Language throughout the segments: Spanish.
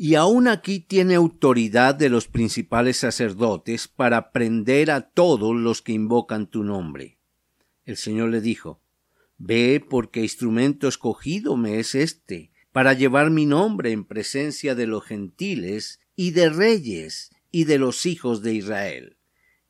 Y aún aquí tiene autoridad de los principales sacerdotes para prender a todos los que invocan tu nombre. El Señor le dijo, Ve porque instrumento escogido me es este, para llevar mi nombre en presencia de los gentiles y de reyes y de los hijos de Israel.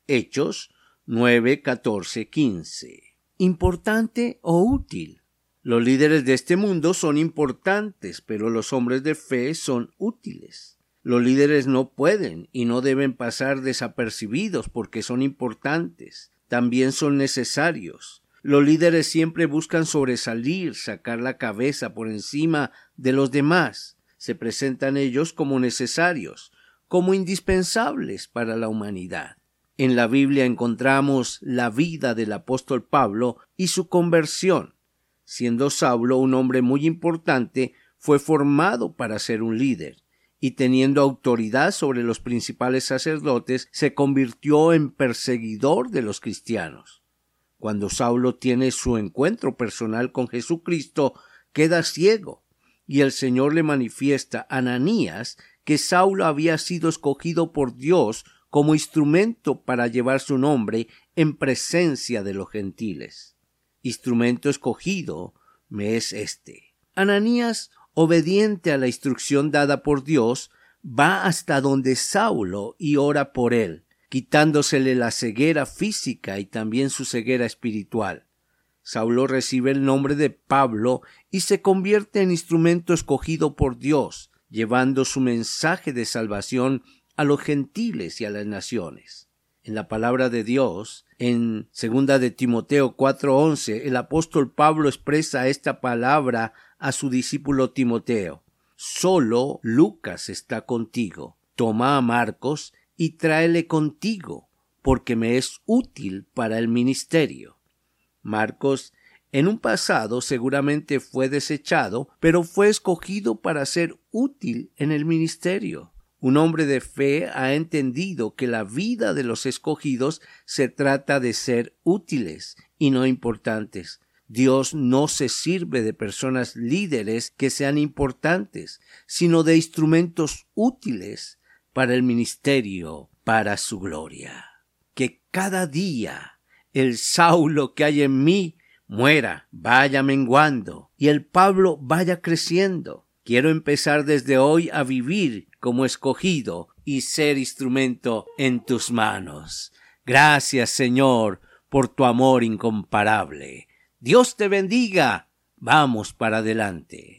Hechos 9, 14, 15. ¿Importante o útil? Los líderes de este mundo son importantes, pero los hombres de fe son útiles. Los líderes no pueden y no deben pasar desapercibidos porque son importantes, también son necesarios. Los líderes siempre buscan sobresalir, sacar la cabeza por encima de los demás. Se presentan ellos como necesarios, como indispensables para la humanidad. En la Biblia encontramos la vida del apóstol Pablo y su conversión. Siendo Saulo un hombre muy importante, fue formado para ser un líder, y teniendo autoridad sobre los principales sacerdotes, se convirtió en perseguidor de los cristianos. Cuando Saulo tiene su encuentro personal con Jesucristo, queda ciego, y el Señor le manifiesta a Ananías que Saulo había sido escogido por Dios como instrumento para llevar su nombre en presencia de los gentiles instrumento escogido me es este. Ananías, obediente a la instrucción dada por Dios, va hasta donde Saulo y ora por él, quitándosele la ceguera física y también su ceguera espiritual. Saulo recibe el nombre de Pablo y se convierte en instrumento escogido por Dios, llevando su mensaje de salvación a los gentiles y a las naciones en la palabra de Dios, en segunda de Timoteo 4:11, el apóstol Pablo expresa esta palabra a su discípulo Timoteo. Solo Lucas está contigo. Toma a Marcos y tráele contigo, porque me es útil para el ministerio. Marcos en un pasado seguramente fue desechado, pero fue escogido para ser útil en el ministerio. Un hombre de fe ha entendido que la vida de los escogidos se trata de ser útiles y no importantes. Dios no se sirve de personas líderes que sean importantes, sino de instrumentos útiles para el ministerio, para su gloria. Que cada día el Saulo que hay en mí muera, vaya menguando, y el Pablo vaya creciendo. Quiero empezar desde hoy a vivir como escogido y ser instrumento en tus manos. Gracias, Señor, por tu amor incomparable. Dios te bendiga. Vamos para adelante.